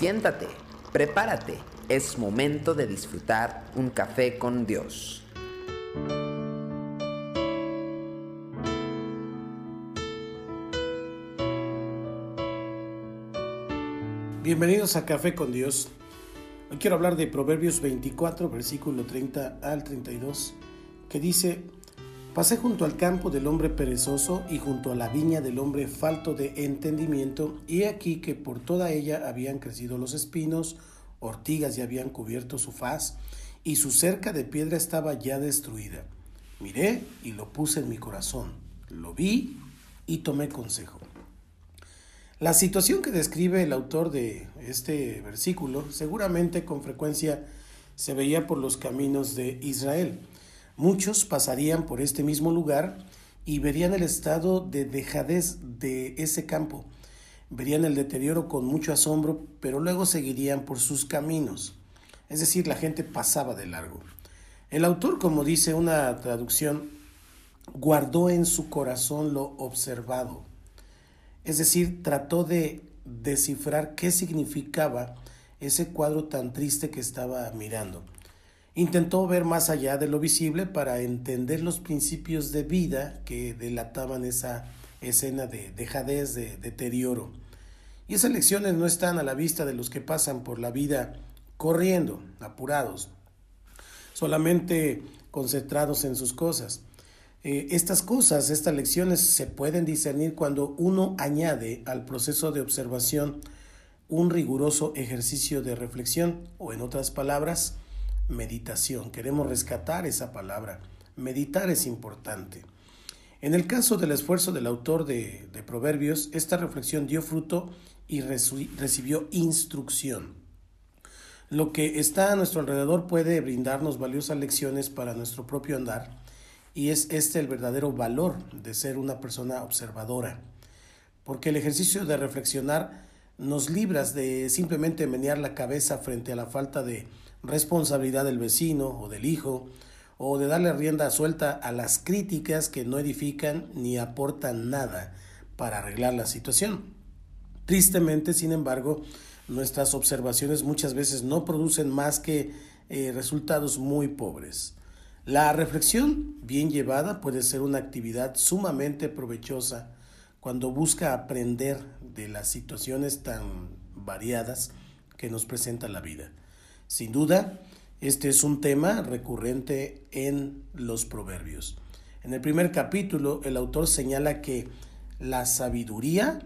Siéntate, prepárate, es momento de disfrutar un café con Dios. Bienvenidos a Café con Dios. Hoy quiero hablar de Proverbios 24, versículo 30 al 32, que dice, Pasé junto al campo del hombre perezoso y junto a la viña del hombre falto de entendimiento, y aquí que por toda ella habían crecido los espinos, ortigas ya habían cubierto su faz, y su cerca de piedra estaba ya destruida. Miré y lo puse en mi corazón, lo vi y tomé consejo. La situación que describe el autor de este versículo seguramente con frecuencia se veía por los caminos de Israel. Muchos pasarían por este mismo lugar y verían el estado de dejadez de ese campo. Verían el deterioro con mucho asombro, pero luego seguirían por sus caminos. Es decir, la gente pasaba de largo. El autor, como dice una traducción, guardó en su corazón lo observado. Es decir, trató de descifrar qué significaba ese cuadro tan triste que estaba mirando. Intentó ver más allá de lo visible para entender los principios de vida que delataban esa escena de dejadez, de deterioro. Y esas lecciones no están a la vista de los que pasan por la vida corriendo, apurados, solamente concentrados en sus cosas. Eh, estas cosas, estas lecciones se pueden discernir cuando uno añade al proceso de observación un riguroso ejercicio de reflexión o en otras palabras, meditación. Queremos rescatar esa palabra. Meditar es importante. En el caso del esfuerzo del autor de, de Proverbios, esta reflexión dio fruto y recibió instrucción. Lo que está a nuestro alrededor puede brindarnos valiosas lecciones para nuestro propio andar y es este el verdadero valor de ser una persona observadora, porque el ejercicio de reflexionar nos libras de simplemente menear la cabeza frente a la falta de responsabilidad del vecino o del hijo, o de darle rienda suelta a las críticas que no edifican ni aportan nada para arreglar la situación. Tristemente, sin embargo, nuestras observaciones muchas veces no producen más que eh, resultados muy pobres. La reflexión bien llevada puede ser una actividad sumamente provechosa cuando busca aprender de las situaciones tan variadas que nos presenta la vida. Sin duda, este es un tema recurrente en los proverbios. En el primer capítulo, el autor señala que la sabiduría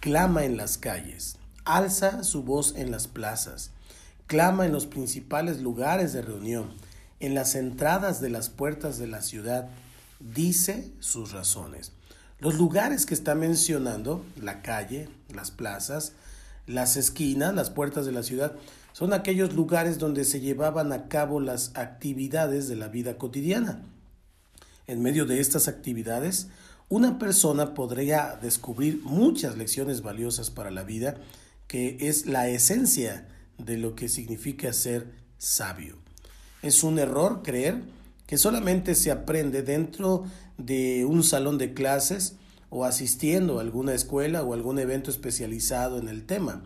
clama en las calles, alza su voz en las plazas, clama en los principales lugares de reunión, en las entradas de las puertas de la ciudad, dice sus razones. Los lugares que está mencionando, la calle, las plazas, las esquinas, las puertas de la ciudad, son aquellos lugares donde se llevaban a cabo las actividades de la vida cotidiana. En medio de estas actividades, una persona podría descubrir muchas lecciones valiosas para la vida, que es la esencia de lo que significa ser sabio. Es un error creer que solamente se aprende dentro de un salón de clases o asistiendo a alguna escuela o algún evento especializado en el tema.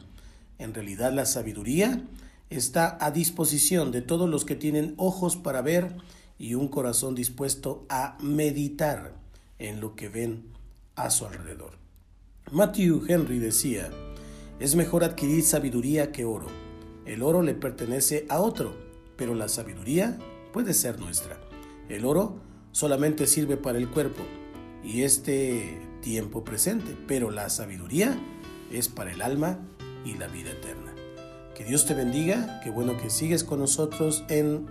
En realidad la sabiduría está a disposición de todos los que tienen ojos para ver y un corazón dispuesto a meditar en lo que ven a su alrededor. Matthew Henry decía, es mejor adquirir sabiduría que oro. El oro le pertenece a otro, pero la sabiduría puede ser nuestra. El oro solamente sirve para el cuerpo y este tiempo presente, pero la sabiduría es para el alma y la vida eterna. Que Dios te bendiga, qué bueno que sigues con nosotros en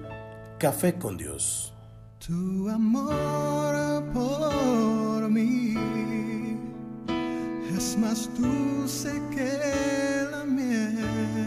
Café con Dios. Tu amor por mí es más dulce que la miel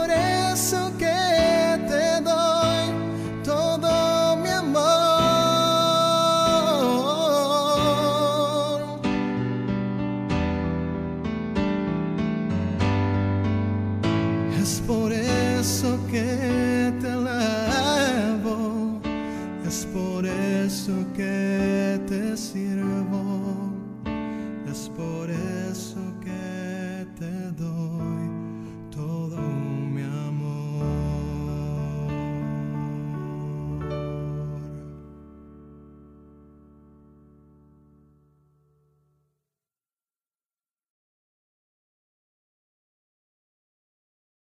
decir